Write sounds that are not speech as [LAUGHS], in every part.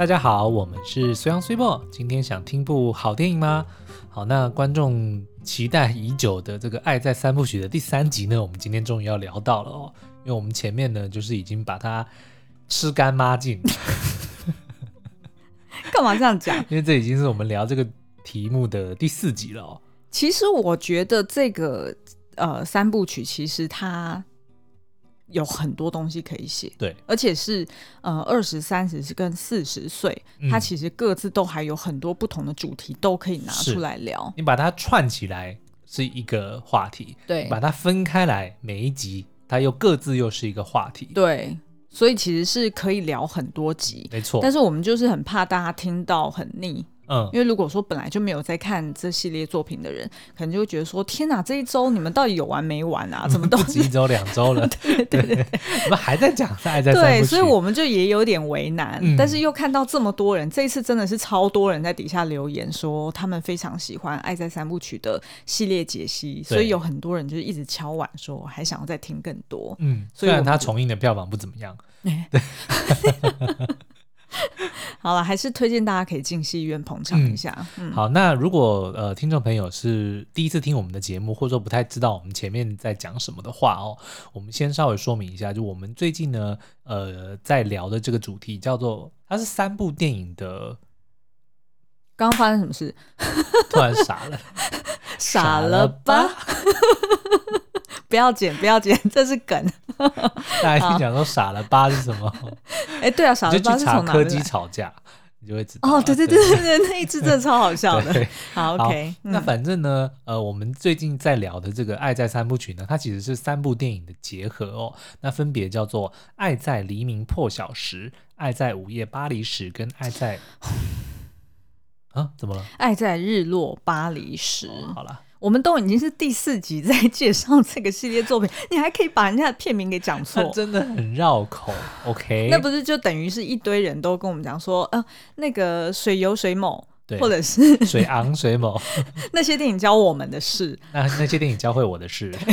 大家好，我们是虽阳虽墨。今天想听部好电影吗？好，那观众期待已久的这个《爱在三部曲》的第三集呢，我们今天终于要聊到了哦。因为我们前面呢，就是已经把它吃干抹净。[LAUGHS] 干嘛这样讲？[LAUGHS] 因为这已经是我们聊这个题目的第四集了哦。其实我觉得这个呃三部曲，其实它。有很多东西可以写，对，而且是呃二十三十跟四十岁，它其实各自都还有很多不同的主题都可以拿出来聊。你把它串起来是一个话题，对，把它分开来，每一集它又各自又是一个话题，对，所以其实是可以聊很多集，没错。但是我们就是很怕大家听到很腻。嗯，因为如果说本来就没有在看这系列作品的人，可能就会觉得说：天哪，这一周你们到底有完没完啊？[LAUGHS] 怎么都一周两周了？对 [LAUGHS] 对对，对，我 [LAUGHS] 们还在讲爱在。对，所以我们就也有点为难，嗯，但是又看到这么多人，这一次真的是超多人在底下留言说他们非常喜欢《爱在三部曲》的系列解析，所以有很多人就是一直敲碗说还想要再听更多。嗯，虽然他重映的票房不怎么样。对。[LAUGHS] 好了，还是推荐大家可以进戏院捧场一下。嗯嗯、好，那如果呃听众朋友是第一次听我们的节目，或者说不太知道我们前面在讲什么的话哦，我们先稍微说明一下，就我们最近呢呃在聊的这个主题叫做它是三部电影的。刚刚发生什么事？突然傻了，傻了吧？不要剪，不要剪，[LAUGHS] 这是梗。[LAUGHS] 大家一讲说傻了吧是什么？哎、欸，对啊，[LAUGHS] 傻了吧是从哪？柯基吵架，你就会知道。哦，对对对对对，那一次真的超好笑的。好，OK 好。那反正呢，呃，我们最近在聊的这个《爱在三部曲》呢，它其实是三部电影的结合哦。那分别叫做《爱在黎明破晓时》、《爱在午夜巴黎时》跟《爱在》啊，怎么了？《爱在日落巴黎时》哦。好了。我们都已经是第四集在介绍这个系列作品，你还可以把人家的片名给讲错，[LAUGHS] 真的很绕口。OK，那不是就等于是一堆人都跟我们讲说，呃，那个水油水某，或者是水昂水某，[LAUGHS] 那些电影教我们的事，那那些电影教会我的事。[LAUGHS]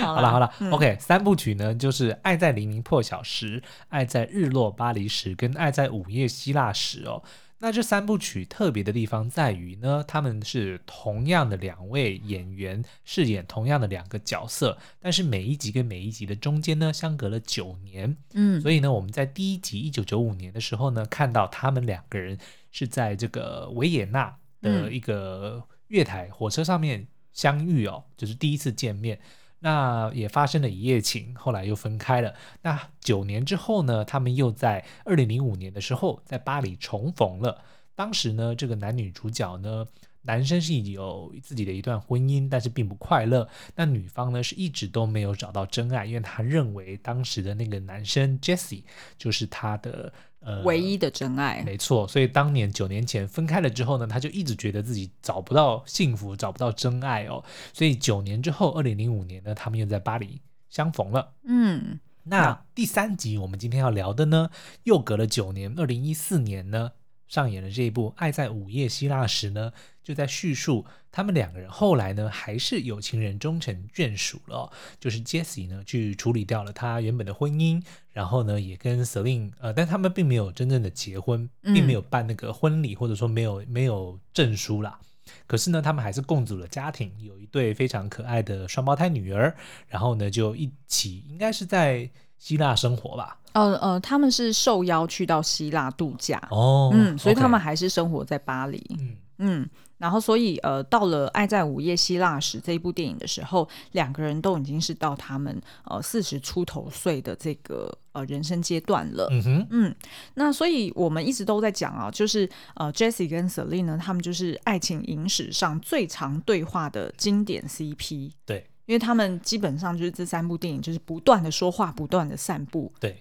好了好了、嗯、，OK，三部曲呢，就是《爱在黎明破晓时》、《爱在日落巴黎时》跟《爱在午夜希腊时》哦。那这三部曲特别的地方在于呢，他们是同样的两位演员饰演同样的两个角色，但是每一集跟每一集的中间呢，相隔了九年。嗯，所以呢，我们在第一集一九九五年的时候呢，看到他们两个人是在这个维也纳的一个月台火车上面相遇哦，就是第一次见面。那也发生了一夜情，后来又分开了。那九年之后呢，他们又在二零零五年的时候在巴黎重逢了。当时呢，这个男女主角呢，男生是有自己的一段婚姻，但是并不快乐。那女方呢，是一直都没有找到真爱，因为她认为当时的那个男生 Jesse 就是她的。呃，唯一的真爱，没错。所以当年九年前分开了之后呢，他就一直觉得自己找不到幸福，找不到真爱哦。所以九年之后，二零零五年呢，他们又在巴黎相逢了。嗯，那第三集我们今天要聊的呢，又隔了九年，二零一四年呢。上演了这一部《爱在午夜希腊时》呢，就在叙述他们两个人后来呢，还是有情人终成眷属了哦。就是 Jessie 呢，去处理掉了他原本的婚姻，然后呢，也跟 Celine 呃，但他们并没有真正的结婚，并没有办那个婚礼，或者说没有没有证书啦。可是呢，他们还是共组了家庭，有一对非常可爱的双胞胎女儿，然后呢，就一起应该是在希腊生活吧。呃呃，他们是受邀去到希腊度假。哦，嗯，所以他们还是生活在巴黎，嗯。嗯，然后所以呃，到了《爱在午夜希腊时》这一部电影的时候，两个人都已经是到他们呃四十出头岁的这个呃人生阶段了，嗯哼，嗯，那所以我们一直都在讲啊，就是呃，Jessie 跟 Celine 呢，他们就是爱情影史上最常对话的经典 CP，对。因为他们基本上就是这三部电影，就是不断的说话，不断的散步，对，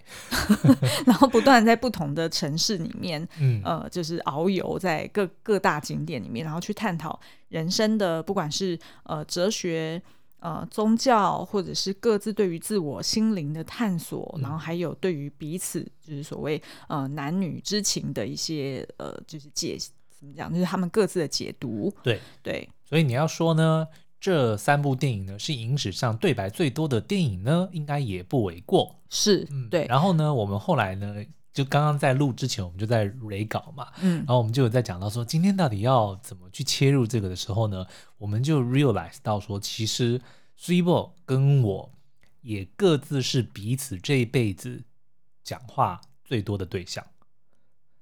[LAUGHS] 然后不断在不同的城市里面，嗯，呃，就是遨游在各各大景点里面，然后去探讨人生的，不管是呃哲学、呃宗教，或者是各自对于自我心灵的探索，嗯，然后还有对于彼此，就是所谓呃男女之情的一些呃，就是解怎么讲，就是他们各自的解读，对。对，所以你要说呢？这三部电影呢，是影史上对白最多的电影呢，应该也不为过。是，嗯，对。然后呢，我们后来呢，就刚刚在录之前，我们就在 re 稿嘛，嗯，然后我们就有在讲到说，今天到底要怎么去切入这个的时候呢，我们就 realize 到说，其实 Swibo 跟我也各自是彼此这一辈子讲话最多的对象，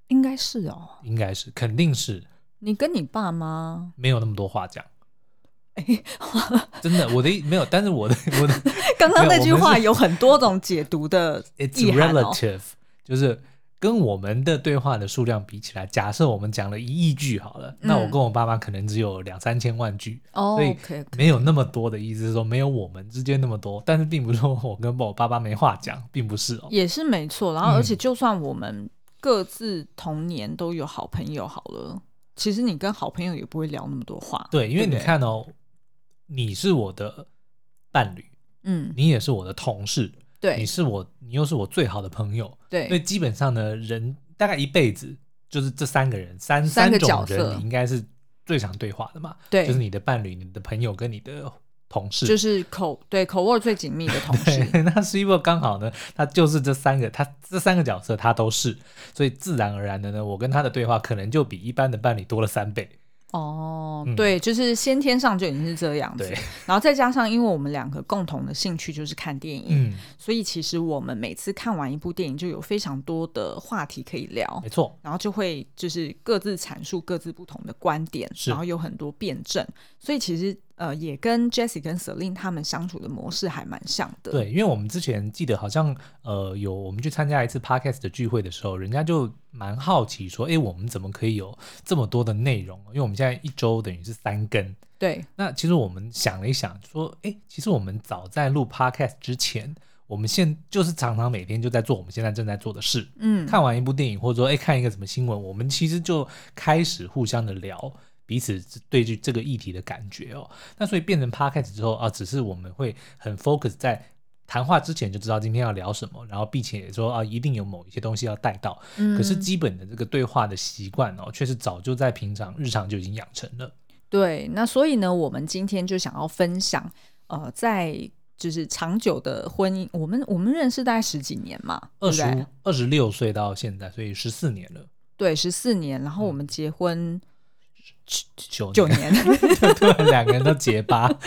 应该是哦，应该是，肯定是。你跟你爸妈没有那么多话讲。哎，[LAUGHS] 真的，我的没有，但是我的我的 [LAUGHS] 刚刚那句话有很多种解读的 [LAUGHS] 意涵哦。It's relative，就是跟我们的对话的数量比起来，假设我们讲了一亿句好了，嗯、那我跟我爸妈可能只有两三千万句，哦、所以没有那么多的意思是说没有我们之间那么多，但是并不是说我跟我爸爸没话讲，并不是哦，也是没错。然后，而且就算我们各自童年都有好朋友好了，嗯、其实你跟好朋友也不会聊那么多话，对，因为你看哦。你是我的伴侣，嗯，你也是我的同事，对，你是我，你又是我最好的朋友，对，所以基本上呢，人大概一辈子就是这三个人，三三种人，你应该是最常对话的嘛，对，就是你的伴侣、你的朋友跟你的同事，就是口对口味最紧密的同事。[LAUGHS] 那 Swibo 刚好呢，他就是这三个，他这三个角色他都是，所以自然而然的呢，我跟他的对话可能就比一般的伴侣多了三倍。哦，对，就是先天上就已经是这样子，[LAUGHS] 然后再加上，因为我们两个共同的兴趣就是看电影，嗯，所以其实我们每次看完一部电影，就有非常多的话题可以聊，没错，然后就会就是各自阐述各自不同的观点，然后有很多辩证，所以其实。呃，也跟 Jessie 跟 Celine 他们相处的模式还蛮像的。对，因为我们之前记得好像呃有我们去参加一次 Podcast 的聚会的时候，人家就蛮好奇说，哎，我们怎么可以有这么多的内容？因为我们现在一周等于是三更。对。那其实我们想了一想，说，哎，其实我们早在录 Podcast 之前，我们现就是常常每天就在做我们现在正在做的事。嗯。看完一部电影，或者说哎看一个什么新闻，我们其实就开始互相的聊。彼此对这这个议题的感觉哦，那所以变成 podcast 之后啊，只是我们会很 focus 在谈话之前就知道今天要聊什么，然后并且说啊，一定有某一些东西要带到。嗯，可是基本的这个对话的习惯哦，确实早就在平常日常就已经养成了。对，那所以呢，我们今天就想要分享，呃，在就是长久的婚姻，我们我们认识大概十几年嘛，二十二十六岁到现在，所以十四年了。对，十四年，然后我们结婚。嗯九九年，[LAUGHS] 突然两个人都结巴。[LAUGHS]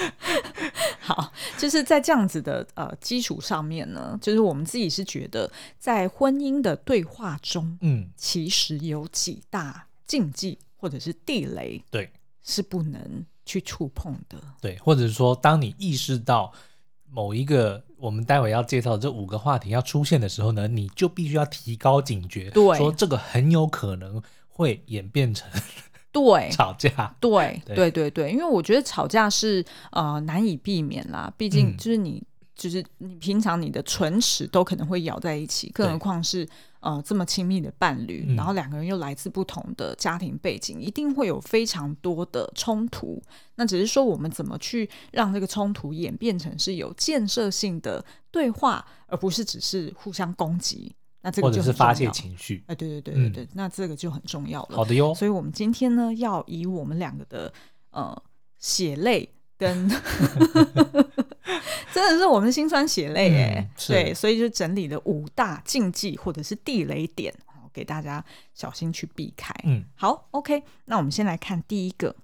好，就是在这样子的呃基础上面呢，就是我们自己是觉得，在婚姻的对话中，嗯，其实有几大禁忌或者是地雷，对，是不能去触碰的。对，或者是说，当你意识到某一个我们待会要介绍的这五个话题要出现的时候呢，你就必须要提高警觉，对，说这个很有可能会演变成。对，吵架，对，对，对，对，因为我觉得吵架是呃难以避免啦，毕竟就是你，嗯、就是你平常你的唇齿都可能会咬在一起，更何况是呃这么亲密的伴侣，嗯、然后两个人又来自不同的家庭背景，一定会有非常多的冲突。那只是说我们怎么去让这个冲突演变成是有建设性的对话，而不是只是互相攻击。那这个就或者是发泄情绪，哎，对对对对对，嗯、那这个就很重要了。好的哟，所以我们今天呢，要以我们两个的呃血泪跟，[LAUGHS] 真的是我们心酸血泪哎，嗯、对，所以就整理了五大禁忌或者是地雷点，给大家小心去避开。嗯，好，OK，那我们先来看第一个。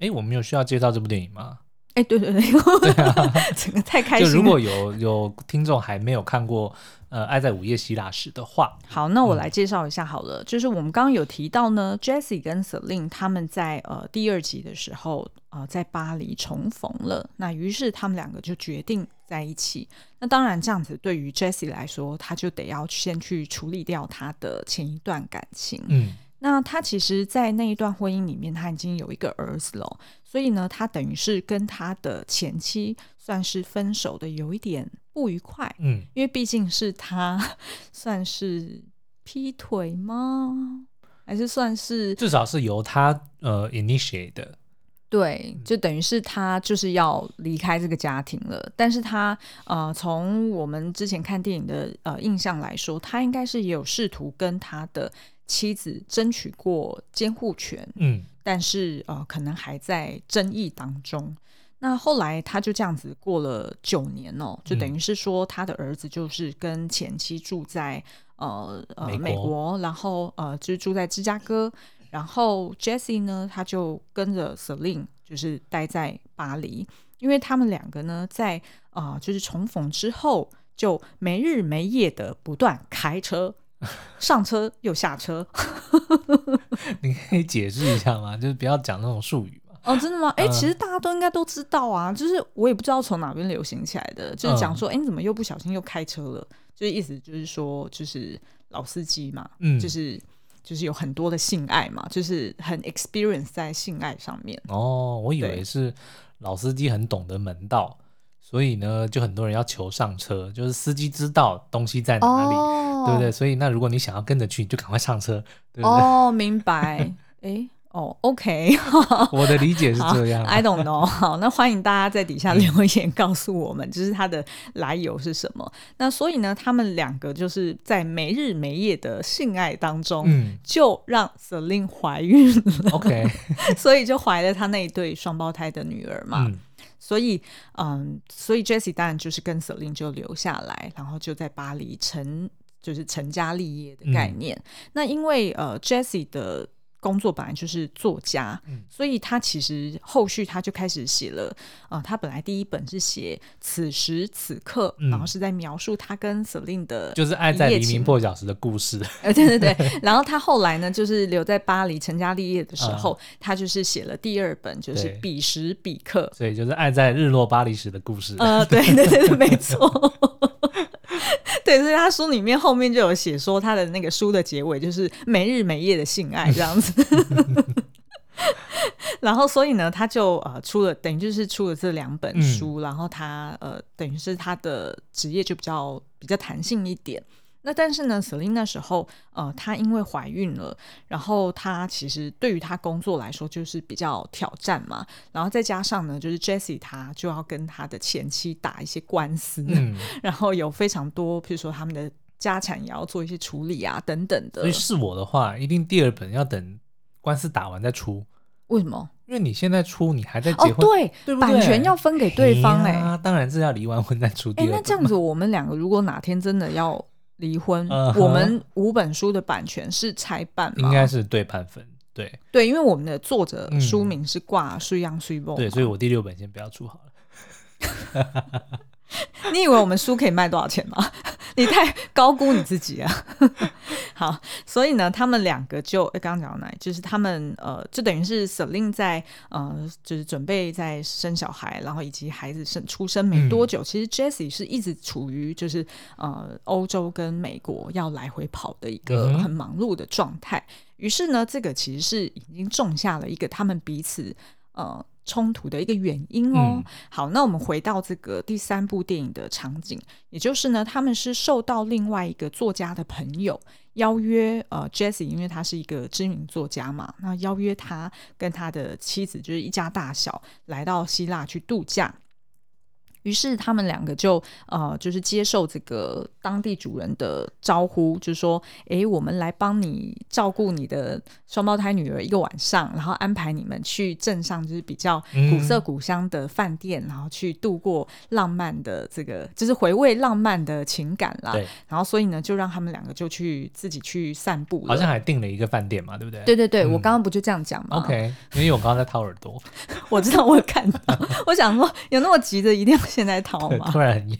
哎，我们有需要介绍这部电影吗？哎，对对对，[LAUGHS] 对啊，整个太开心了。就如果有有听众还没有看过呃《爱在午夜希腊时》的话，好，那我来介绍一下好了。嗯、就是我们刚刚有提到呢，Jessie 跟 Celine 他们在呃第二集的时候呃在巴黎重逢了，那于是他们两个就决定在一起。那当然这样子对于 Jessie 来说，他就得要先去处理掉他的前一段感情。嗯。那他其实，在那一段婚姻里面，他已经有一个儿子了，所以呢，他等于是跟他的前妻算是分手的有一点不愉快，嗯，因为毕竟是他算是劈腿吗？还是算是至少是由他呃 initiate 的，对，就等于是他就是要离开这个家庭了。但是他呃，从我们之前看电影的呃印象来说，他应该是也有试图跟他的。妻子争取过监护权，嗯，但是呃，可能还在争议当中。那后来他就这样子过了九年哦，就等于是说他的儿子就是跟前妻住在呃呃美国，美国然后呃就是住在芝加哥，然后 Jessie 呢，他就跟着 Celine 就是待在巴黎，因为他们两个呢在啊、呃、就是重逢之后，就没日没夜的不断开车，[LAUGHS] 上车又下车。[LAUGHS] 你可以解释一下吗？[LAUGHS] 就是不要讲那种术语。哦，真的吗？哎、欸，其实大家都应该都知道啊，就是我也不知道从哪边流行起来的，就是讲说，哎、怎么又不小心又开车了？就是意思就是说，就是老司机嘛，嗯，就是就是有很多的性爱嘛，就是很 experience 在性爱上面。哦，我以为是老司机很懂得门道，所以呢，就很多人要求上车，就是司机知道东西在哪里，哦、对不对？所以那如果你想要跟着去，就赶快上车，对不对？哦，明白，哎、欸。哦、oh，OK，[LAUGHS] 我的理解是这样。I don't know。好，那欢迎大家在底下留言告诉我们，就是它的来由是什么。那所以呢，他们两个就是在没日没夜的性爱当中，嗯、就让 Celine 怀孕了。OK，[LAUGHS] 所以就怀了他那一对双胞胎的女儿嘛。嗯、所以，嗯，所以 Jessie 当然就是跟 Celine 就留下来，然后就在巴黎成就是成家立业的概念。嗯、那因为呃，Jessie 的工作本来就是作家，嗯、所以他其实后续他就开始写了。呃，他本来第一本是写此时此刻，嗯、然后是在描述他跟 Celine 的，就是爱在黎明破晓时的故事。[LAUGHS] 呃，对对对。然后他后来呢，就是留在巴黎成家立业的时候，嗯、他就是写了第二本，就是彼时彼刻。所以就是爱在日落巴黎时的故事。呃，对对对对，没错。对，所以他书里面后面就有写说，他的那个书的结尾就是没日没夜的性爱这样子。[LAUGHS] 然后，所以呢，他就呃出了，等于就是出了这两本书，嗯、然后他呃等于是他的职业就比较比较弹性一点。那但是呢，Celine 那时候，呃，她因为怀孕了，然后她其实对于她工作来说就是比较挑战嘛，然后再加上呢，就是 Jessie 她就要跟她的前妻打一些官司，嗯、[LAUGHS] 然后有非常多，比如说他们的家产也要做一些处理啊等等的。所以是我的话，一定第二本要等官司打完再出。为什么？因为你现在出，你还在结婚，哦、对，对对？版权要分给对方哎、欸啊，当然是要离完婚再出。哎，那这样子，我们两个如果哪天真的要。离婚，uh huh. 我们五本书的版权是拆半吗？应该是对半分，对对，因为我们的作者书名是挂《水漾水梦》，对，所以我第六本先不要出好了。[LAUGHS] 你以为我们书可以卖多少钱吗？[LAUGHS] 你太高估你自己了。好，所以呢，他们两个就刚刚讲到哪里？就是他们呃，就等于是 Celine 在呃，就是准备在生小孩，然后以及孩子生出生没多久，嗯、其实 Jessie 是一直处于就是呃欧洲跟美国要来回跑的一个很忙碌的状态。于、嗯、是呢，这个其实是已经种下了一个他们彼此呃。冲突的一个原因哦。嗯、好，那我们回到这个第三部电影的场景，也就是呢，他们是受到另外一个作家的朋友邀约，呃，Jessie，因为他是一个知名作家嘛，那邀约他跟他的妻子，就是一家大小来到希腊去度假。于是他们两个就呃，就是接受这个当地主人的招呼，就是说，哎，我们来帮你照顾你的双胞胎女儿一个晚上，然后安排你们去镇上，就是比较古色古香的饭店，嗯、然后去度过浪漫的这个，就是回味浪漫的情感啦。对。然后所以呢，就让他们两个就去自己去散步，好像还订了一个饭店嘛，对不对？对对对，嗯、我刚刚不就这样讲吗？OK，因为我刚刚在掏耳朵，[LAUGHS] 我知道，我有看到，[LAUGHS] 我想说，有那么急的一定要。现在逃吗？突然很痒。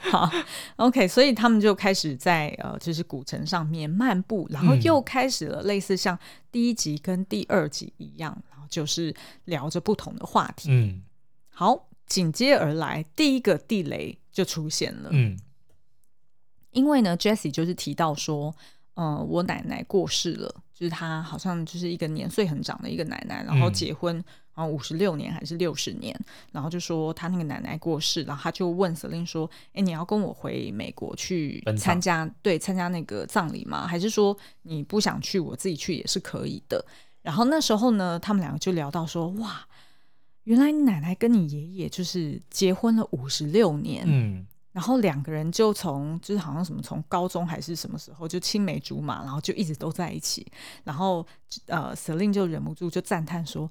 好，OK，所以他们就开始在呃，就是古城上面漫步，然后又开始了类似像第一集跟第二集一样，然后就是聊着不同的话题。嗯，好，紧接而来第一个地雷就出现了。嗯，因为呢，Jessie 就是提到说，嗯、呃，我奶奶过世了，就是她好像就是一个年岁很长的一个奶奶，然后结婚。嗯然后五十六年还是六十年，然后就说他那个奶奶过世，然后他就问 Celine 说：“哎，你要跟我回美国去参加场对参加那个葬礼吗？还是说你不想去，我自己去也是可以的？”然后那时候呢，他们两个就聊到说：“哇，原来你奶奶跟你爷爷就是结婚了五十六年，嗯，然后两个人就从就是好像什么从高中还是什么时候就青梅竹马，然后就一直都在一起。然后呃，Celine 就忍不住就赞叹说。”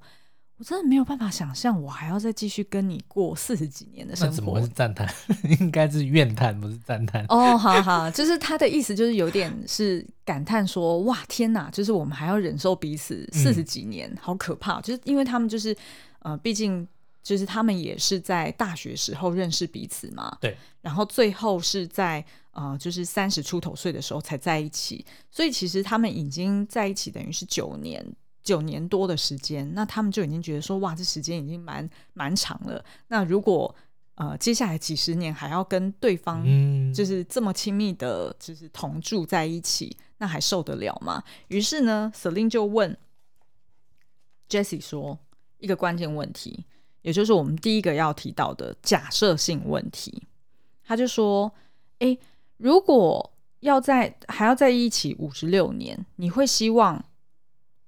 我真的没有办法想象，我还要再继续跟你过四十几年的生活。那怎么会是赞叹？[LAUGHS] 应该是怨叹，不是赞叹。哦，好好，就是他的意思，就是有点是感叹说：“哇，天哪！就是我们还要忍受彼此四十几年，嗯、好可怕。”就是因为他们就是呃，毕竟就是他们也是在大学时候认识彼此嘛。对。然后最后是在呃，就是三十出头岁的时候才在一起，所以其实他们已经在一起等于是九年。九年多的时间，那他们就已经觉得说，哇，这时间已经蛮蛮长了。那如果呃接下来几十年还要跟对方就是这么亲密的，就是同住在一起，那还受得了吗？于是呢，Celine 就问 Jessie 说一个关键问题，也就是我们第一个要提到的假设性问题。他就说，诶，如果要在还要在一起五十六年，你会希望？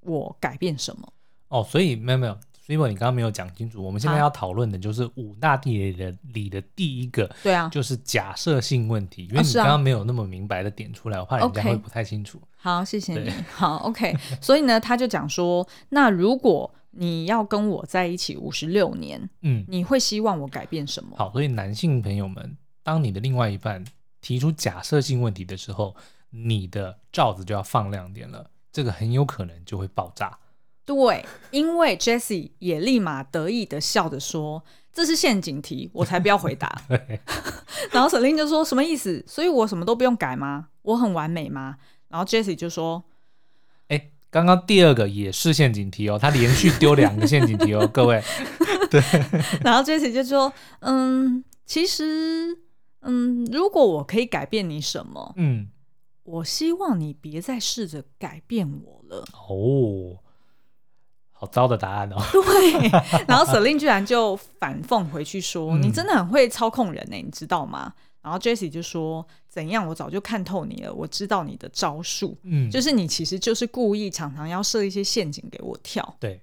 我改变什么？哦，所以没有没有，所以你刚刚没有讲清楚。我们现在要讨论的就是五大地雷的里的第一个，对啊，就是假设性问题。因为你刚刚没有那么明白的点出来，我怕人家会不太清楚。好，谢谢你。[LAUGHS] 好，OK。所以呢，他就讲说，那如果你要跟我在一起五十六年，嗯，你会希望我改变什么？好，所以男性朋友们，当你的另外一半提出假设性问题的时候，你的罩子就要放亮点了。这个很有可能就会爆炸，对，因为 Jessie 也立马得意的笑着说：“这是陷阱题，我才不要回答。[LAUGHS] ”然后 Celine 就说：“什么意思？所以我什么都不用改吗？我很完美吗？”然后 Jessie 就说：“哎，刚刚第二个也是陷阱题哦，他连续丢两个陷阱题哦，[LAUGHS] 各位。”对。然后 Jessie 就说：“嗯，其实，嗯，如果我可以改变你什么，嗯。”我希望你别再试着改变我了。哦，好糟的答案哦。[LAUGHS] 对，然后 Celine 居然就反讽回去说：“嗯、你真的很会操控人呢，你知道吗？”然后 Jessie 就说：“怎样？我早就看透你了，我知道你的招数。嗯，就是你其实就是故意常常要设一些陷阱给我跳。”对。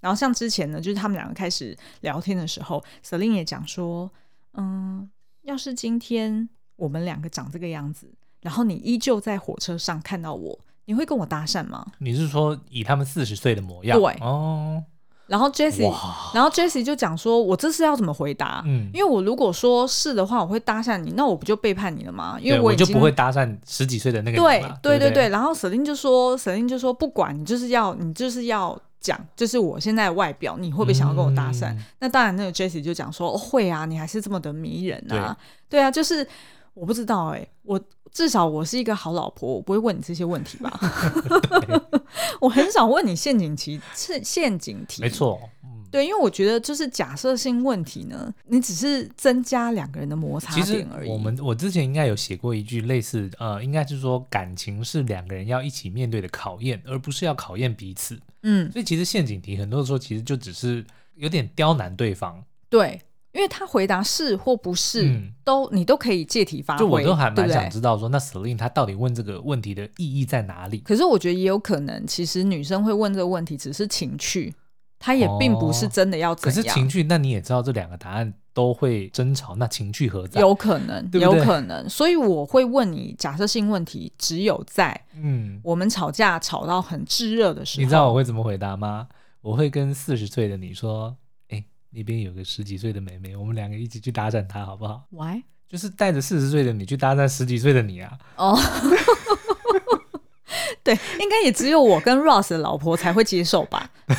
然后像之前呢，就是他们两个开始聊天的时候，Celine 也讲说：“嗯，要是今天我们两个长这个样子。”然后你依旧在火车上看到我，你会跟我搭讪吗？你是说以他们四十岁的模样？对哦。然后 Jessie，然后 Jessie 就讲说：“我这是要怎么回答？嗯，因为我如果说是的话，我会搭讪你，那我不就背叛你了吗？因为我，我就不会搭讪十几岁的那个对对对对。然后 Celine 就说：“Celine 就说不管你就是要你就是要讲，就是我现在的外表，你会不会想要跟我搭讪？嗯、那当然，那个 Jessie 就讲说：哦，会啊，你还是这么的迷人啊，对，对啊，就是我不知道哎、欸，我。”至少我是一个好老婆，我不会问你这些问题吧？[LAUGHS] 对 [LAUGHS] 我很少问你陷阱题，陷陷阱题。没错，嗯，对，因为我觉得就是假设性问题呢，你只是增加两个人的摩擦点而已。我们我之前应该有写过一句类似，呃，应该是说感情是两个人要一起面对的考验，而不是要考验彼此。嗯，所以其实陷阱题很多的时候其实就只是有点刁难对方。对。因为他回答是或不是，嗯、都你都可以借题发挥。就我都还蛮想知道说，那 Celine 他到底问这个问题的意义在哪里？可是我觉得也有可能，其实女生会问这个问题只是情趣，她也并不是真的要怎样。哦、可是情趣，那你也知道这两个答案都会争吵，那情趣何在？有可能，对对有可能。所以我会问你假设性问题，只有在嗯我们吵架吵到很炙热的时候，你知道我会怎么回答吗？我会跟四十岁的你说。那边有个十几岁的妹妹，我们两个一起去搭讪她，好不好？Why？就是带着四十岁的你去搭讪十几岁的你啊！哦，oh. [LAUGHS] 对，[LAUGHS] 应该也只有我跟 Ross 的老婆才会接受吧。[LAUGHS]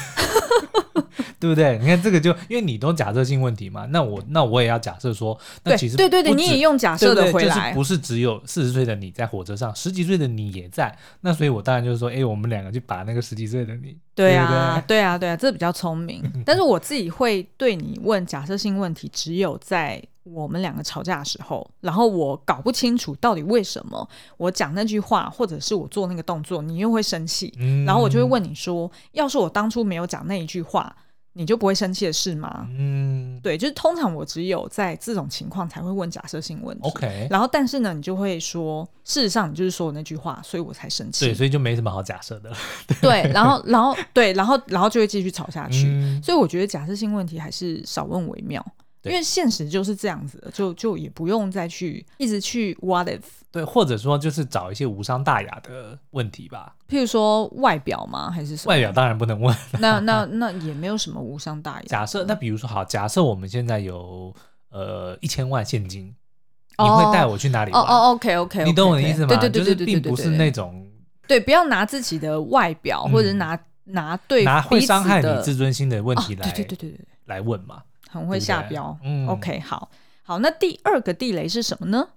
对不对？你看这个就因为你都假设性问题嘛，那我那我也要假设说，那其实对对对，你也用假设的回来，就是不是只有四十岁的你在火车上，十几岁的你也在，那所以我当然就是说，哎，我们两个就把那个十几岁的你，对啊，对啊，对啊，这比较聪明。[LAUGHS] 但是我自己会对你问假设性问题，只有在我们两个吵架的时候，然后我搞不清楚到底为什么我讲那句话，或者是我做那个动作，你又会生气，然后我就会问你说，要是我当初没有讲那一句话。你就不会生气的事吗？嗯，对，就是通常我只有在这种情况才会问假设性问题。OK，然后但是呢，你就会说，事实上你就是说那句话，所以我才生气。对，所以就没什么好假设的。[LAUGHS] 对，然后，然后，对，然后，然后就会继续吵下去。嗯，所以我觉得假设性问题还是少问为妙。因为现实就是这样子的，就就也不用再去一直去 what if。对，或者说就是找一些无伤大雅的问题吧，譬如说外表吗？还是什么？外表当然不能问。那那那也没有什么无伤大雅。假设那比如说好，假设我们现在有呃一千万现金，你会带我去哪里玩？哦哦，OK OK，你懂我的意思吗？对对对对对，并不是那种对，不要拿自己的外表或者拿拿对拿会伤害你自尊心的问题来对对对对来问嘛，很会下标。嗯，OK，好好，那第二个地雷是什么呢？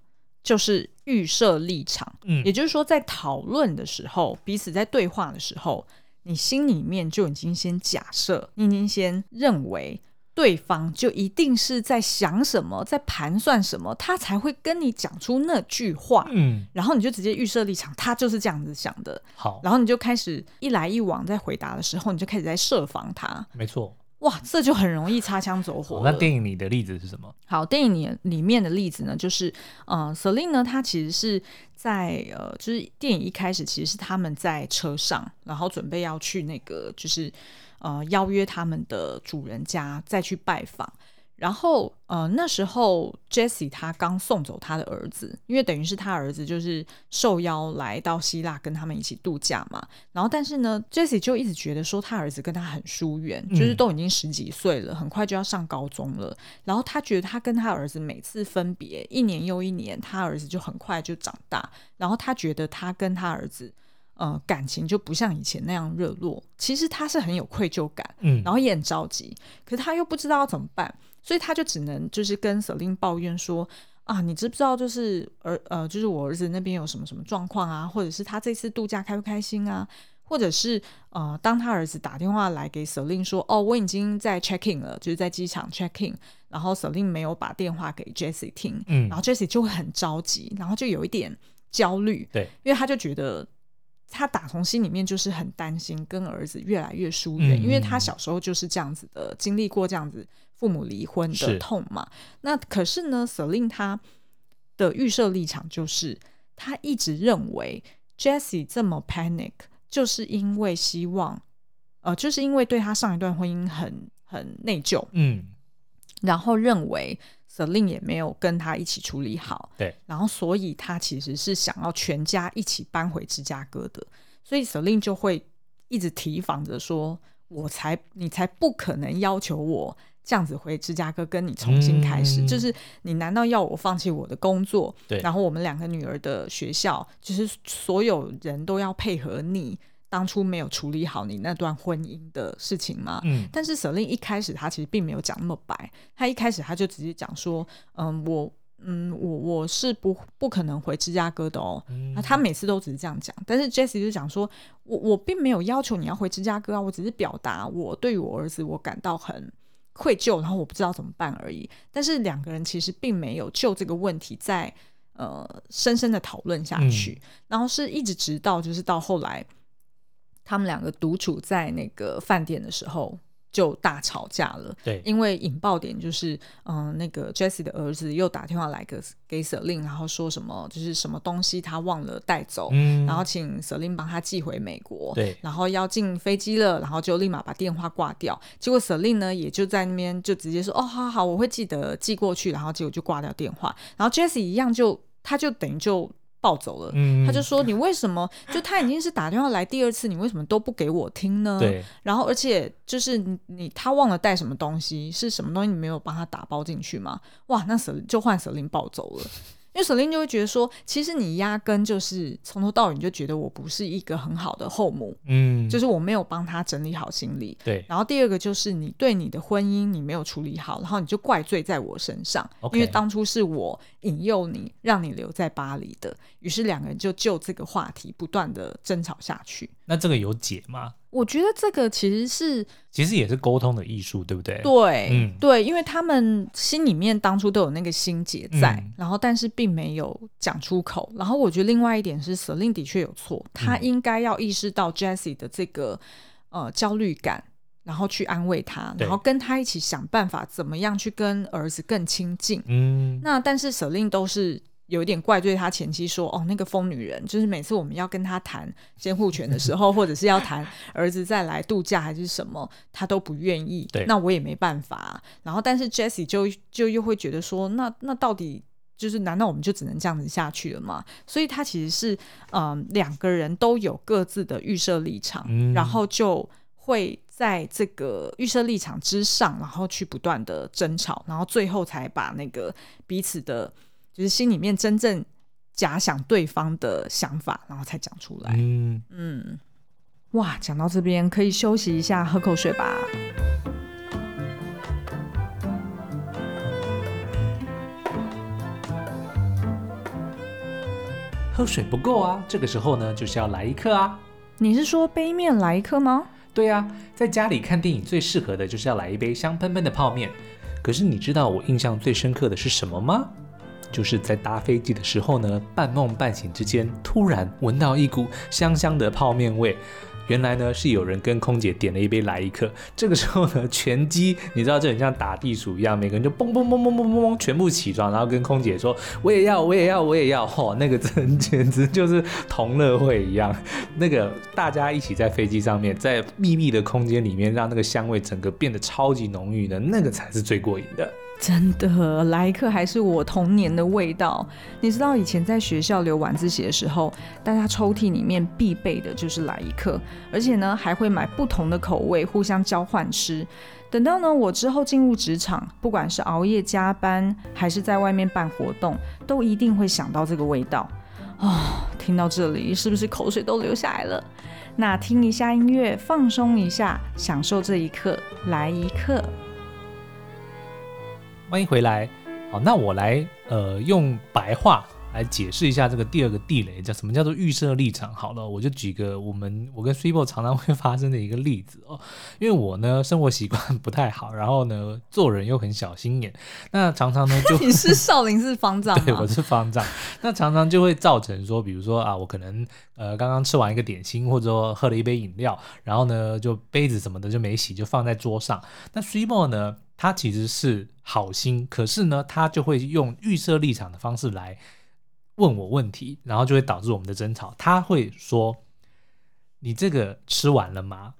就是预设立场，嗯，也就是说，在讨论的时候，彼此在对话的时候，你心里面就已经先假设，你已经先认为对方就一定是在想什么，在盘算什么，他才会跟你讲出那句话，嗯，然后你就直接预设立场，他就是这样子想的，好，然后你就开始一来一往在回答的时候，你就开始在设防他，没错。哇，这就很容易擦枪走火。那电影里的例子是什么？好，电影里里面的例子呢，就是呃，Celine 呢，他其实是在呃，就是电影一开始其实是他们在车上，然后准备要去那个就是呃邀约他们的主人家再去拜访。然后，呃，那时候 Jessie 他刚送走他的儿子，因为等于是他儿子就是受邀来到希腊跟他们一起度假嘛。然后，但是呢，Jessie 就一直觉得说他儿子跟他很疏远，就是都已经十几岁了，很快就要上高中了。然后他觉得他跟他儿子每次分别一年又一年，他儿子就很快就长大。然后他觉得他跟他儿子。呃，感情就不像以前那样热络。其实他是很有愧疚感，嗯，然后也很着急，可是他又不知道要怎么办，所以他就只能就是跟 Celine 抱怨说啊，你知不知道就是儿呃，就是我儿子那边有什么什么状况啊，或者是他这次度假开不开心啊，或者是呃，当他儿子打电话来给 Celine 说，哦，我已经在 check in 了，就是在机场 check in，然后 Celine 没有把电话给 Jessie 听，嗯，然后 Jessie 就会很着急，然后就有一点焦虑，对，因为他就觉得。他打从心里面就是很担心跟儿子越来越疏远，嗯，因为他小时候就是这样子的，经历过这样子父母离婚的痛嘛。那可是呢，Celine 他的预设立场就是，他一直认为 Jessie 这么 panic，就是因为希望，呃，就是因为对他上一段婚姻很很内疚，嗯，然后认为。Celine 也没有跟他一起处理好，对，然后所以他其实是想要全家一起搬回芝加哥的，所以 Celine 就会一直提防着说：“我才你才不可能要求我这样子回芝加哥跟你重新开始，嗯、就是你难道要我放弃我的工作？对，然后我们两个女儿的学校，就是所有人都要配合你。”当初没有处理好你那段婚姻的事情吗？嗯，但是 Celine 一开始他其实并没有讲那么白，他一开始他就直接讲说，嗯，我，嗯，我我是不不可能回芝加哥的哦。嗯，他每次都只是这样讲，但是 Jessie 就讲说，我我并没有要求你要回芝加哥啊，我只是表达我对于我儿子我感到很愧疚，然后我不知道怎么办而已。但是两个人其实并没有就这个问题在呃深深的讨论下去，嗯，然后是一直直到就是到后来。他们两个独处在那个饭店的时候就大吵架了。对，因为引爆点就是，嗯、呃，那个 Jessie 的儿子又打电话来给给 Celine，然后说什么就是什么东西他忘了带走，嗯，然后请 Celine 帮他寄回美国。对，然后要进飞机了，然后就立马把电话挂掉。结果 Celine 呢也就在那边就直接说，哦，好好好，我会记得寄过去。然后结果就挂掉电话。然后 Jessie 一样就他就等于就。暴走了，嗯，他就说：“你为什么？[LAUGHS] 就他已经是打电话来第二次，你为什么都不给我听呢？”对。然后，而且就是你，你他忘了带什么东西，是什么东西？你没有帮他打包进去吗？哇，那舍就换 Celine 暴走了。因为 Celine 就会觉得说，其实你压根就是从头到尾你就觉得我不是一个很好的后母，嗯，就是我没有帮他整理好行李，对。然后第二个就是你对你的婚姻你没有处理好，然后你就怪罪在我身上，Okay. 因为当初是我引诱你，让你留在巴黎的。于是两个人就就这个话题不断的争吵下去。那这个有解吗？我觉得这个其实是，其实也是沟通的艺术，对不对？对，嗯，对，因为他们心里面当初都有那个心结在，嗯、然后但是并没有讲出口。然后我觉得另外一点是，Celine 的确有错，他应该要意识到 Jessie 的这个呃焦虑感，然后去安慰他，然后跟他一起想办法怎么样去跟儿子更亲近。嗯，那但是 Celine 都是有一点怪罪他前妻说：“哦，那个疯女人，就是每次我们要跟他谈监护权的时候，[LAUGHS] 或者是要谈儿子再来度假还是什么，他都不愿意。对，那我也没办法。然后，但是 Jessie 就就又会觉得说，那那到底就是难道我们就只能这样子下去了吗？所以他其实是嗯，两个人都有各自的预设立场，嗯、然后就会在这个预设立场之上，然后去不断的争吵，然后最后才把那个彼此的。”就是心里面真正假想对方的想法，然后才讲出来。嗯嗯，哇，讲到这边可以休息一下，喝口水吧。喝水不够啊，这个时候呢，就是要来一克啊。你是说杯面来一克吗？对啊，在家里看电影最适合的就是要来一杯香喷喷的泡面。可是你知道我印象最深刻的是什么吗？就是在搭飞机的时候呢，半梦半醒之间，突然闻到一股香香的泡面味。原来呢是有人跟空姐点了一杯来一客。这个时候呢，全机你知道这很像打地鼠一样，每个人就嘣嘣嘣嘣嘣嘣嘣，全部起床，然后跟空姐说：“我也要，我也要，我也要。”嚯，那个真简直就是同乐会一样。那个大家一起在飞机上面，在秘密的空间里面，让那个香味整个变得超级浓郁的，那个才是最过瘾的。真的，来一客还是我童年的味道。你知道以前在学校留晚自习的时候，大家抽屉里面必备的就是来一客，而且呢还会买不同的口味互相交换吃。等到呢我之后进入职场，不管是熬夜加班还是在外面办活动，都一定会想到这个味道。哦，听到这里是不是口水都流下来了？那听一下音乐，放松一下，享受这一刻，来一刻。欢迎回来，好，那我来呃用白话来解释一下这个第二个地雷叫什么叫做预设立场。好了，我就举个我们我跟 Super 常常会发生的一个例子哦，因为我呢生活习惯不太好，然后呢做人又很小心眼，那常常呢 [LAUGHS] 就你是少林寺方丈，[LAUGHS] 对，我是方丈，那常常就会造成说，比如说啊，我可能呃刚刚吃完一个点心，或者说喝了一杯饮料，然后呢就杯子什么的就没洗，就放在桌上，那 Super 呢？他其实是好心，可是呢，他就会用预设立场的方式来问我问题，然后就会导致我们的争吵。他会说：“你这个吃完了吗？”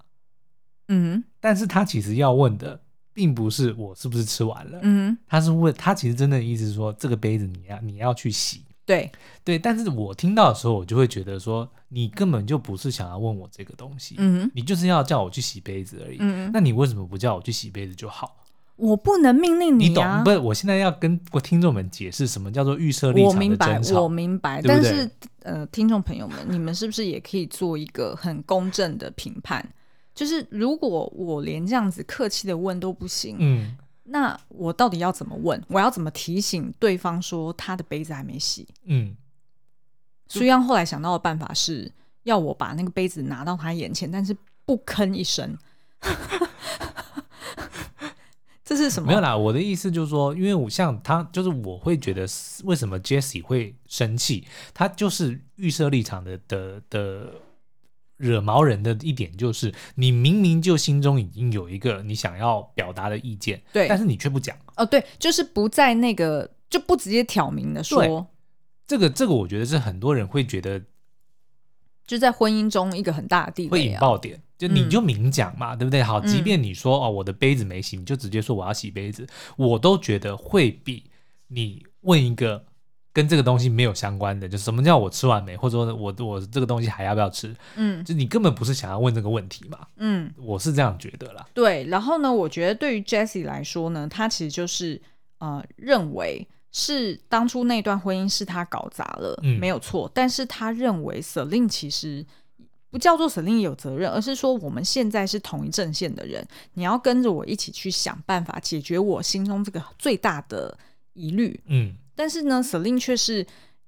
嗯，但是他其实要问的并不是我是不是吃完了，嗯，他是问他其实真的意思是说这个杯子你要你要去洗，对对。但是我听到的时候，我就会觉得说，你根本就不是想要问我这个东西，嗯，你就是要叫我去洗杯子而已，嗯，那你为什么不叫我去洗杯子就好？我不能命令你、啊，你懂？不是，我现在要跟我听众们解释什么叫做预设立场。我明白，我明白。对对，但是，呃，听众朋友们，你们是不是也可以做一个很公正的评判？就是如果我连这样子客气的问都不行，嗯，那我到底要怎么问？我要怎么提醒对方说他的杯子还没洗？嗯，苏央后来想到的办法是要我把那个杯子拿到他眼前，但是不吭一声。这是什么？没有啦，我的意思就是说，因为我像他，就是我会觉得为什么 Jessie 会生气，他就是预设立场的的的惹毛人的一点，就是你明明就心中已经有一个你想要表达的意见，对，但是你却不讲。哦，对，就是不在那个就不直接挑明的说。这个这个，我觉得是很多人会觉得，就在婚姻中一个很大的地位，会引爆点。就你就明讲嘛，嗯、对不对？好，即便你说、嗯、哦，我的杯子没洗，你就直接说我要洗杯子，我都觉得会比你问一个跟这个东西没有相关的，就什么叫我吃完没，或者说我我这个东西还要不要吃？嗯，就你根本不是想要问这个问题嘛。嗯，我是这样觉得啦。对，然后呢，我觉得对于 Jessie 来说呢，他其实就是呃认为是当初那段婚姻是他搞砸了，嗯、没有错，但是他认为 Celine 其实。不叫做 Celine 有责任，而是说我们现在是同一阵线的人，你要跟着我一起去想办法解决我心中这个最大的疑虑。嗯，但是呢，Celine 却是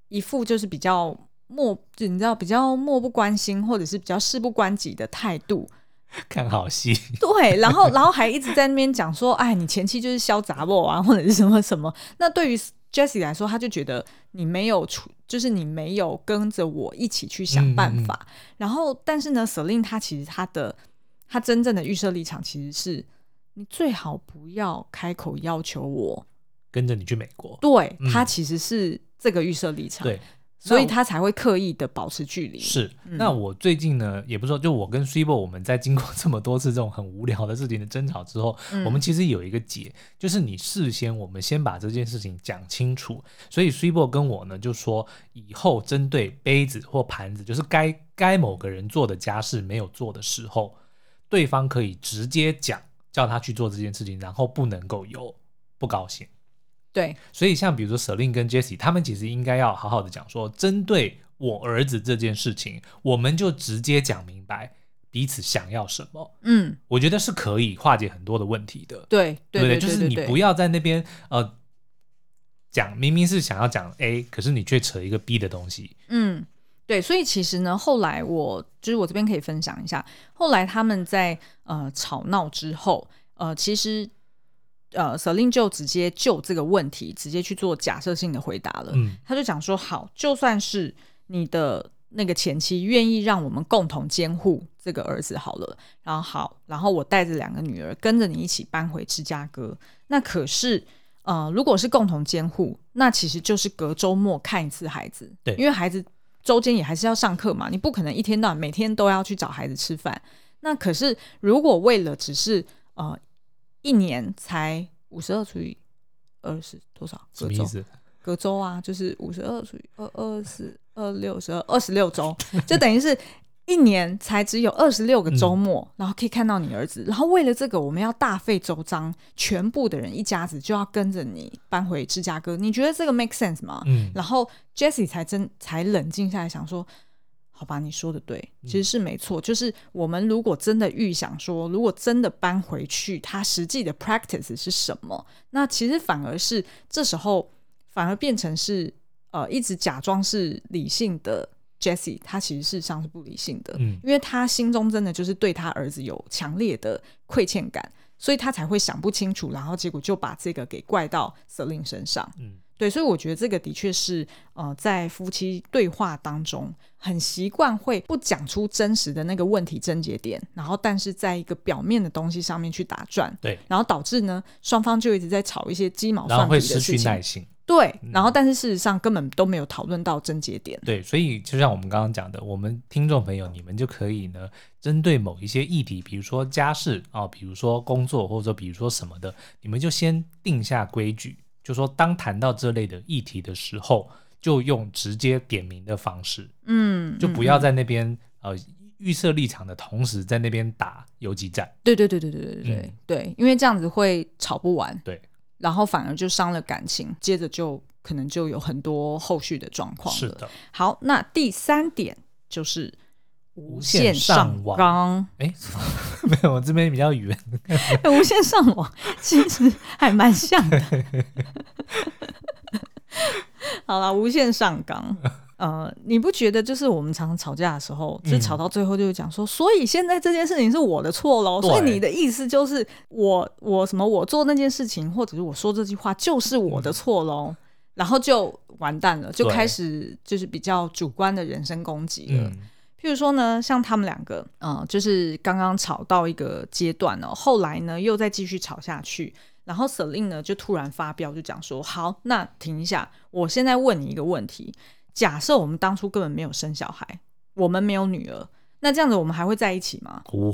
一副就是比较漠，你知道比较漠不关心，或者是比较事不关己的态度。[LAUGHS] 看好戏。[LAUGHS] 对，然后然后还一直在那边讲说，哎，你前期就是消杂货啊，或者是什么什么。那对于 Jessie 来说，他就觉得你没有出，就是你没有跟着我一起去想办法。嗯嗯，然后，但是呢，Celine 他其实他的他真正的预设立场其实是，你最好不要开口要求我跟着你去美国。对，他其实是这个预设立场。对。所以他才会刻意的保持距离。是，那我最近呢，也不是说，就我跟 Cibo 我们在经过 [LAUGHS] 这么多次这种很无聊的事情的争吵之后，嗯、我们其实有一个解，就是你事先我们先把这件事情讲清楚。所以 Cibo 跟我呢就说，以后针对杯子或盘子，就是该该某个人做的家事没有做的时候，对方可以直接讲，叫他去做这件事情，然后不能够有不高兴。对，所以像比如说 Celine 跟 Jessie，他们其实应该要好好的讲说，针对我儿子这件事情，我们就直接讲明白彼此想要什么。嗯，我觉得是可以化解很多的问题的。对，对，对，对，就是你不要在那边呃讲明明是想要讲 A，可是你却扯一个 B 的东西。嗯，对，所以其实呢，后来我就是我这边可以分享一下，后来他们在呃吵闹之后，呃，其实。呃，Celine 就直接就这个问题直接去做假设性的回答了。嗯，他就讲说：“好，就算是你的那个前妻愿意让我们共同监护这个儿子好了，然后好，然后我带着两个女儿跟着你一起搬回芝加哥。那可是，呃，如果是共同监护，那其实就是隔周末看一次孩子。对，因为孩子周间也还是要上课嘛，你不可能一天到晚每天都要去找孩子吃饭。那可是，如果为了只是呃。”一年才五十二除以二十多少？什么意思？隔周啊，就是五十二除以二二十二六十二二十六周，[LAUGHS] 就等于是一年才只有二十六个周末，嗯，然后可以看到你儿子。然后为了这个，我们要大费周章，全部的人一家子就要跟着你搬回芝加哥。你觉得这个 make sense 吗？嗯。然后 Jessie 才真才冷静下来，想说。好吧，你说的对，其实是没错。嗯、就是我们如果真的预想说，如果真的搬回去，他实际的 practice 是什么？那其实反而是这时候反而变成是呃，一直假装是理性的 Jessie，他其实事实上是不理性的，嗯，因为他心中真的就是对他儿子有强烈的亏欠感，所以他才会想不清楚，然后结果就把这个给怪到 Celine 身上，嗯。对，所以我觉得这个的确是，呃，在夫妻对话当中，很习惯会不讲出真实的那个问题症结点，然后但是在一个表面的东西上面去打转，对，然后导致呢双方就一直在吵一些鸡毛蒜皮的事情，然后会失去耐心，对，然后但是事实上根本都没有讨论到症结点，对，所以就像我们刚刚讲的，我们听众朋友，你们就可以呢，针对某一些议题，比如说家事啊，比如说工作，或者比如说什么的，你们就先定下规矩。就说当谈到这类的议题的时候，就用直接点名的方式，嗯，就不要在那边、嗯、呃预设立场的同时在那边打游击战。对对对对对对对对、嗯、对，因为这样子会吵不完，对，然后反而就伤了感情，接着就可能就有很多后续的状况了。是的，好，那第三点就是。无线上网，哎，[LAUGHS] 没有，我这边比较远。无线上网 [LAUGHS] 其实还蛮像的。[LAUGHS] 好了，无线上纲，呃，你不觉得就是我们常常吵架的时候，就吵到最后就会讲说，所以现在这件事情是我的错喽？所以你的意思就是我我什么我做那件事情，或者是我说这句话就是我的错喽？然后就完蛋了，就开始就是比较主观的人身攻击了。譬如说呢，像他们两个，嗯，就是刚刚吵到一个阶段哦，后来呢又再继续吵下去，然后 Celine 呢就突然发飙，就讲说：“好，那停一下，我现在问你一个问题，假设我们当初根本没有生小孩，我们没有女儿，那这样子我们还会在一起吗？”哦，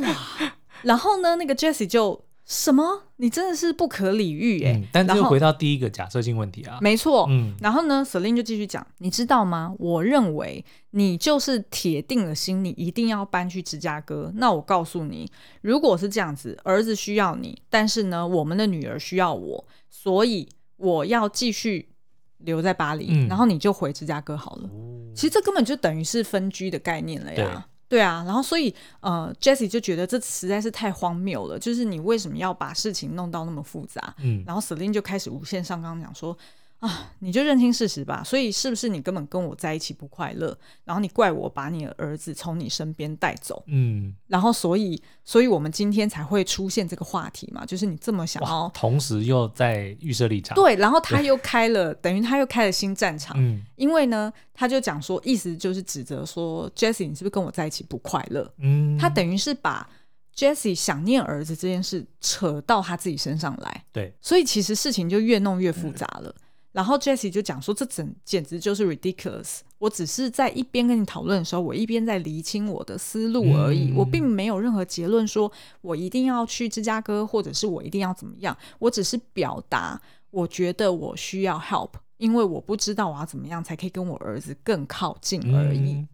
哇，然后呢，那个 Jessie 就。什么？你真的是不可理喻哎、欸嗯！但这又回到第一个假设性问题啊。没错，嗯。然后呢，Celine 就继续讲，你知道吗？我认为你就是铁定了心，你一定要搬去芝加哥。那我告诉你，如果是这样子，儿子需要你，但是呢，我们的女儿需要我，所以我要继续留在巴黎，嗯、然后你就回芝加哥好了。哦、其实这根本就等于是分居的概念了呀。对啊，然后所以呃，Jessie 就觉得这实在是太荒谬了，就是你为什么要把事情弄到那么复杂？嗯，然后 Celine 就开始无限上纲讲说。啊，你就认清事实吧。所以是不是你根本跟我在一起不快乐？然后你怪我把你的儿子从你身边带走。嗯，然后所以，所以我们今天才会出现这个话题嘛，就是你这么想要，同时又在预设立场。对，然后他又开了，等于他又开了新战场。嗯，因为呢，他就讲说，意思就是指责说，Jessie，你是不是跟我在一起不快乐？嗯，他等于是把 Jessie 想念儿子这件事扯到他自己身上来。对，所以其实事情就越弄越复杂了。嗯然后 Jessie 就讲说，这整简直就是 ridiculous。我只是在一边跟你讨论的时候，我一边在厘清我的思路而已，嗯、我并没有任何结论，说我一定要去芝加哥，或者是我一定要怎么样。我只是表达，我觉得我需要 help，因为我不知道我要怎么样才可以跟我儿子更靠近而已。嗯、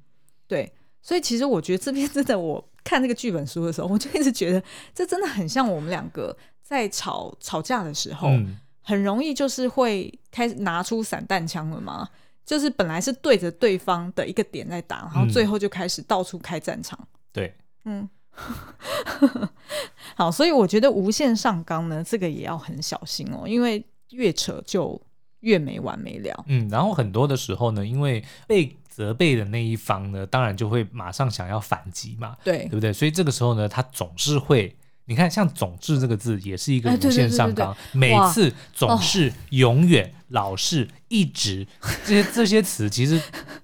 对，所以其实我觉得这边真的，我看这个剧本书的时候，我就一直觉得这真的很像我们两个在吵吵架的时候。嗯很容易就是会开始拿出散弹枪了嘛，就是本来是对着对方的一个点在打，然后最后就开始到处开战场。对，嗯，[LAUGHS] 好，所以我觉得无限上纲呢，这个也要很小心哦，因为越扯就越没完没了。嗯，然后很多的时候呢，因为被责备的那一方呢，当然就会马上想要反击嘛，对，对不对？所以这个时候呢，他总是会。你看，像“总是”这个字，也是一个无限上纲，每次总是、永远、老是、一直这些这些词，其实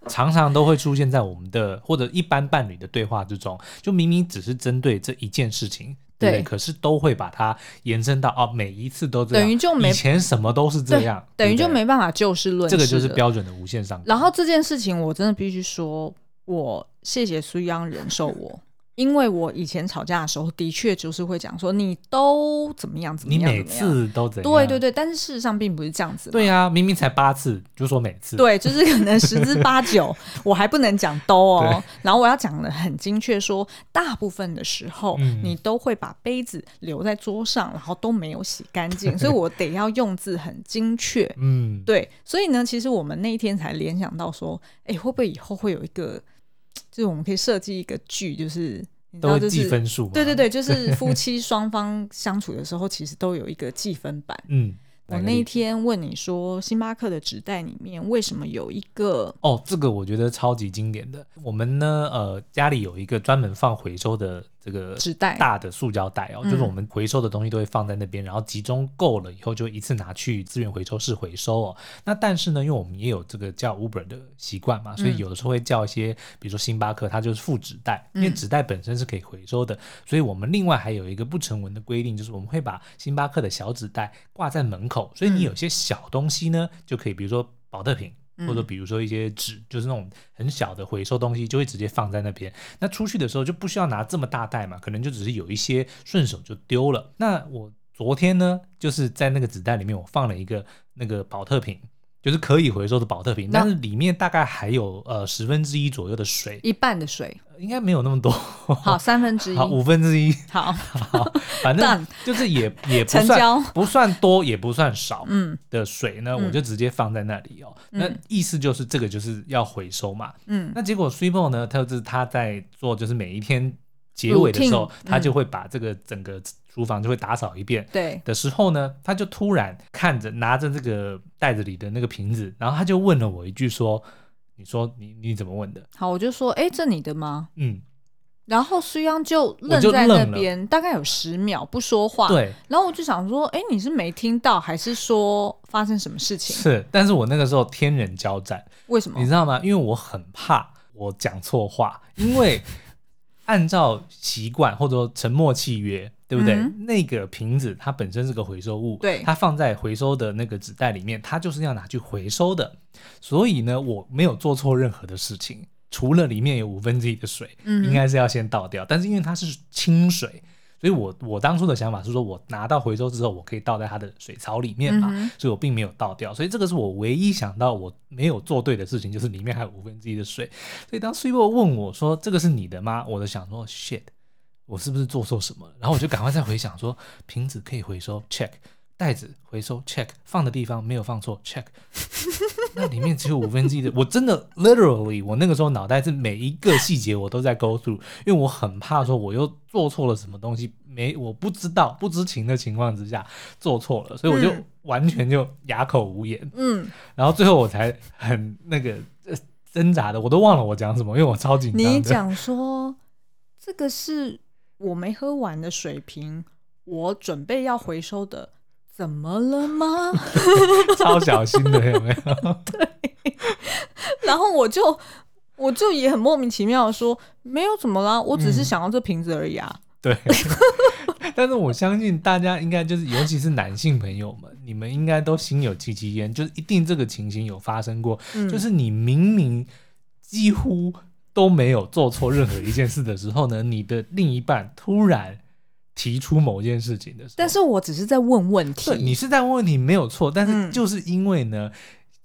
常常都会出现在我们的或者一般伴侣的对话之中。就明明只是针对这一件事情，对，对，可是都会把它延伸到哦，每一次都这样，等于就没以前什么都是这样，等于就没办法就事论事。这个就是标准的无限上纲。然后这件事情，我真的必须说，我谢谢苏央忍受我。因为我以前吵架的时候，的确就是会讲说你都怎么样怎么样，你每次都怎样？对对对，但是事实上并不是这样子。对啊，明明才八次，就说每次。对，就是可能十之八九，[LAUGHS] 我还不能讲都哦。然后我要讲的很精确，说大部分的时候，嗯、你都会把杯子留在桌上，然后都没有洗干净，所以 [LAUGHS] 我得要用字很精确。嗯，对。所以呢，其实我们那一天才联想到说，哎，会不会以后会有一个？就是我们可以设计一个剧，就是你知道，就是计分数。对对对，就是 [LAUGHS] 夫妻双方相处的时候，其实都有一个计分板。嗯。我那一天问你说，星巴克的纸袋里面为什么有一个？哦，这个我觉得超级经典的。我们呢，呃，家里有一个专门放回收的这个纸袋，大的塑胶袋哦，就是我们回收的东西都会放在那边，然后集中够了以后，就一次拿去资源回收室回收哦。那但是呢，因为我们也有这个叫 Uber 的习惯嘛，所以有的时候会叫一些，比如说星巴克，它就是副纸袋，因为纸袋本身是可以回收的，所以我们另外还有一个不成文的规定，就是我们会把星巴克的小纸袋挂在门口。所以你有些小东西呢，嗯、就可以，比如说保特瓶，或者比如说一些纸，嗯、就是那种很小的回收东西，就会直接放在那边。那出去的时候就不需要拿这么大袋嘛，可能就只是有一些顺手就丢了。那我昨天呢，就是在那个纸袋里面，我放了一个那个保特瓶。就是可以回收的保特瓶，但是里面大概还有呃十分之一左右的水，一半的水，应该没有那么多。[LAUGHS] 好，三分之一，好，五分之一，好，[LAUGHS] 好，反正就是也也不算不算多，也不算少，嗯的水呢，我就直接放在那里哦。那意思就是这个就是要回收嘛，嗯。那结果 Super 呢，他就是他在做，就是每一天结尾的时候，他就会把这个整个。厨房就会打扫一遍，对的时候呢，他就突然看着拿着这个袋子里的那个瓶子，然后他就问了我一句说：“你说你你怎么问的？”好，我就说：“哎，这你的吗？”嗯，然后苏央就愣在那边，大概有十秒不说话。对，然后我就想说：“哎，你是没听到，还是说发生什么事情？”是，但是我那个时候天人交战，为什么？你知道吗？因为我很怕我讲错话，因为按照习惯或者说沉默契约。对不对？嗯、那个瓶子它本身是个回收物，对，它放在回收的那个纸袋里面，它就是要拿去回收的。所以呢，我没有做错任何的事情，除了里面有五分之一的水，嗯、应该是要先倒掉。但是因为它是清水，所以我我当初的想法是说，我拿到回收之后，我可以倒在它的水槽里面嘛，嗯、所以我并没有倒掉。所以这个是我唯一想到我没有做对的事情，就是里面还有五分之一的水。所以当 Super 问我说：“这个是你的吗？”我就想说：“shit。”我是不是做错什么了？然后我就赶快再回想说，瓶子可以回收，check；袋子回收，check；放的地方没有放错，check。[LAUGHS] 那里面只有五分之一的，我真的 literally，我那个时候脑袋是每一个细节我都在 go through，因为我很怕说我又做错了什么东西，没我不知道不知情的情况之下做错了，所以我就完全就哑口无言。嗯，然后最后我才很那个挣扎的，我都忘了我讲什么，因为我超紧张。你讲说这个是。我没喝完的水瓶，我准备要回收的，怎么了吗？[LAUGHS] 超小心的，有没有？[LAUGHS] 对。[LAUGHS] 然后我就，我就也很莫名其妙的说，没有怎么啦，我只是想要这瓶子而已啊。对。但是我相信大家应该就是，尤其是男性朋友们，你们应该都心有戚戚焉，就是一定这个情形有发生过，嗯、就是你明明几乎都没有做错任何一件事的时候呢，你的另一半突然提出某件事情的时候，但是我只是在问问题，你是在问问题没有错，但是就是因为呢，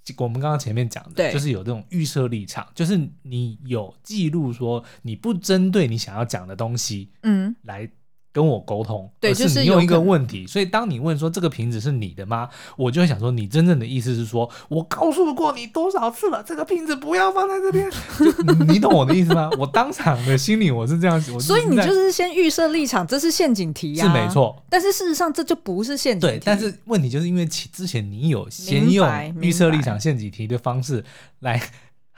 嗯、我们刚刚前面讲的，对。就是有这种预设立场，就是你有记录说你不针对你想要讲的东西，嗯，来。跟我沟通，对，就是你用一个问题，所以当你问说这个瓶子是你的吗？我就会想说，你真正的意思是说，我告诉过你多少次了，这个瓶子不要放在这边，[LAUGHS] 你懂我的意思吗？我当场的心里我是这样想，所以你就是先预设立场，这是陷阱题呀，是没错。但是事实上这就不是陷阱题，对。但是问题就是因为之前你有先用预设立场陷阱题的方式来。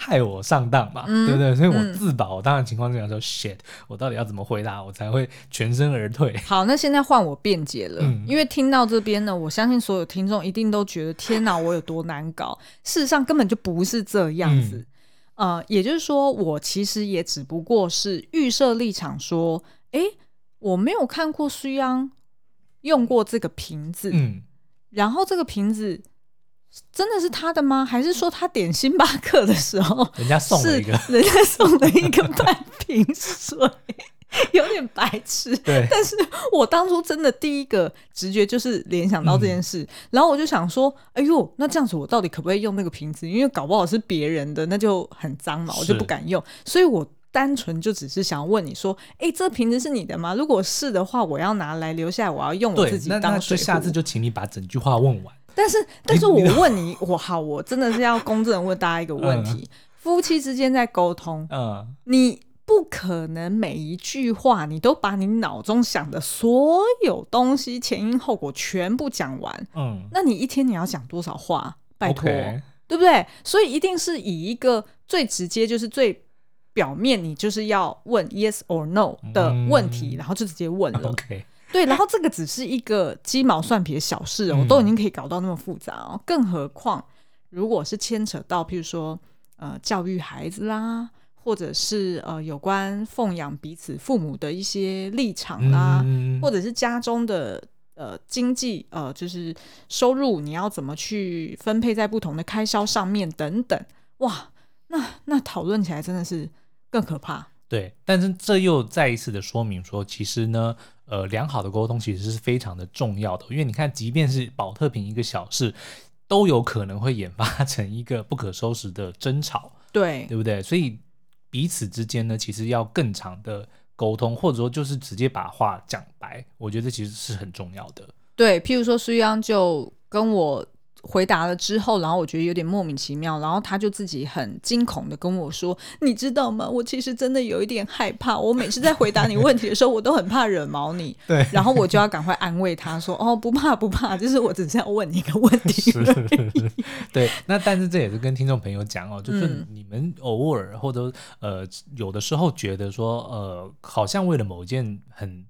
害我上当嘛，嗯、对不对？所以我自保，我当然情况这样说、嗯、，shit，我到底要怎么回答，我才会全身而退？[LAUGHS] 好，那现在换我辩解了，嗯、因为听到这边呢，我相信所有听众一定都觉得，天哪，我有多难搞？[LAUGHS] 事实上根本就不是这样子，嗯、呃，也就是说，我其实也只不过是预设立场，说，哎，我没有看过苏央用过这个瓶子，嗯，然后这个瓶子。真的是他的吗？还是说他点星巴克的时候，[LAUGHS] 人家送了一个，[LAUGHS] 人家送了一个半瓶水，[LAUGHS] 有点白痴。对，但是我当初真的第一个直觉就是联想到这件事，嗯、然后我就想说，哎呦，那这样子我到底可不可以用那个瓶子？因为搞不好是别人的，那就很脏嘛，我就不敢用。所以我单纯就只是想问你说，哎，这瓶子是你的吗？如果是的话，我要拿来留下来，我要用我自己当水壶。下次就请你把整句话问完。但是，但是我问你，我好，我真的是要公正的问大家一个问题：嗯、[LAUGHS] 夫妻之间在沟通，嗯，你不可能每一句话你都把你脑中想的所有东西前因后果全部讲完，嗯，那你一天你要讲多少话？拜托.对不对？所以一定是以一个最直接，就是最表面，你就是要问 yes or no 的问题，嗯、然后就直接问了。Okay. 对，然后这个只是一个鸡毛蒜皮的小事哦，都已经可以搞到那么复杂哦，更何况如果是牵扯到，譬如说呃教育孩子啦，或者是呃有关奉养彼此父母的一些立场啦，或者是家中的呃经济呃就是收入你要怎么去分配在不同的开销上面等等，哇，那那讨论起来真的是更可怕。对，但是这又再一次的说明说，其实呢。呃，良好的沟通其实是非常的重要的，因为你看，即便是宝特瓶一个小事，都有可能会演发 [LAUGHS] 成一个不可收拾的争吵，对，对不对？所以彼此之间呢，其实要更长的沟通，或者说就是直接把话讲白，我觉得其实是很重要的。对，譬如说苏央就跟我。回答了之后，然后我觉得有点莫名其妙，然后他就自己很惊恐的跟我说：“你知道吗？我其实真的有一点害怕。我每次在回答你问题的时候，我都很怕惹毛你。[LAUGHS] 对，然后我就要赶快安慰他说：‘哦，不怕不怕，就是我只是要问你一个问题。[LAUGHS] ’是是是，对。那但是这也是跟听众朋友讲哦，就是你们偶尔或者呃有的时候觉得说呃，好像为了某一件很。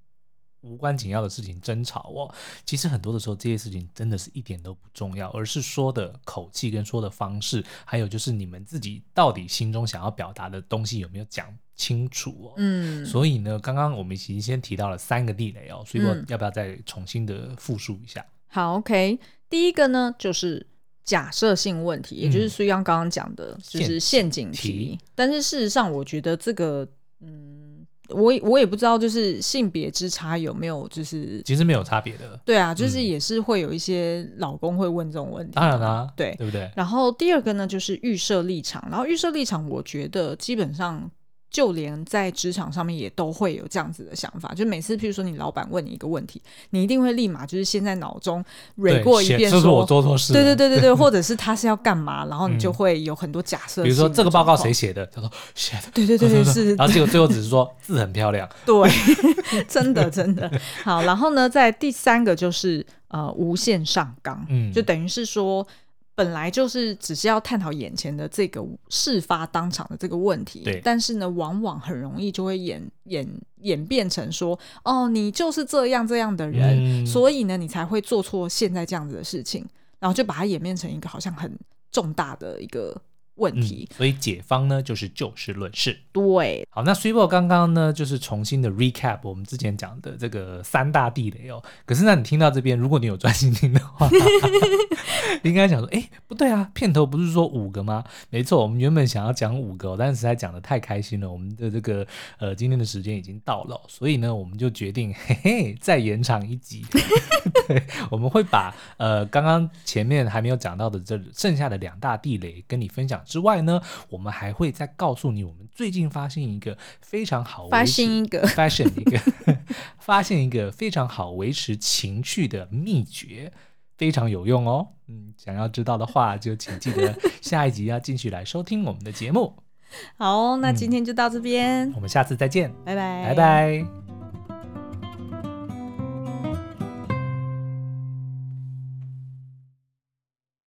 无关紧要的事情争吵哦，其实很多的时候这些事情真的是一点都不重要，而是说的口气跟说的方式，还有就是你们自己到底心中想要表达的东西有没有讲清楚哦。嗯，所以呢，刚刚我们已经先提到了三个地雷哦，所以我要不要再重新的复述一下？嗯、好，OK，第一个呢就是假设性问题，也就是苏央刚刚讲的，就是。陷阱题。但是事实上，我觉得这个，嗯。我我也不知道，就是性别之差有没有，就是其实没有差别的。对啊，就是也是会有一些老公会问这种问题。当然啦，对，对不对？然后第二个呢，就是预设立场。然后预设立场，我觉得基本上。就连在职场上面也都会有这样子的想法，就每次譬如说你老板问你一个问题，你一定会立马就是先在脑中捋过一遍，说，是我做错事，对对对对对，[LAUGHS] 或者是他是要干嘛，然后你就会有很多假设。比如说这个报告谁写的？他说写的，对对对对是。[LAUGHS] 然后结果最后只是说字很漂亮，[LAUGHS] 对，真的真的好。然后呢，在第三个就是呃无限上纲，嗯，就等于是说。本来就是只是要探讨眼前的这个事发当场的这个问题，对。但是呢，往往很容易就会演演演变成说，哦，你就是这样这样的人，嗯、所以呢，你才会做错现在这样子的事情，然后就把它演变成一个好像很重大的一个问题，嗯、所以解方呢就是就事论事。对，好，那 Swiftle 刚刚呢就是重新的 recap 我们之前讲的这个三大地雷哦。可是那你听到这边，如果你有专心听的话，[LAUGHS] 应该讲说，哎，不对啊，片头不是说五个吗？没错，我们原本想要讲五个，但是实在讲的太开心了，我们的这个呃今天的时间已经到了，所以呢，我们就决定嘿嘿再延长一集。[LAUGHS] 对，我们会把呃刚刚前面还没有讲到的这剩下的两大地雷跟你分享。之外呢，我们还会再告诉你，我们最近发现一个非常好发现一个发现一个发现一个非常好维持情趣的秘诀，非常有用哦。嗯，想要知道的话，就请记得 [LAUGHS] 下一集要继续来收听我们的节目。好，那今天就到这边，嗯，我们下次再见，拜拜，拜拜。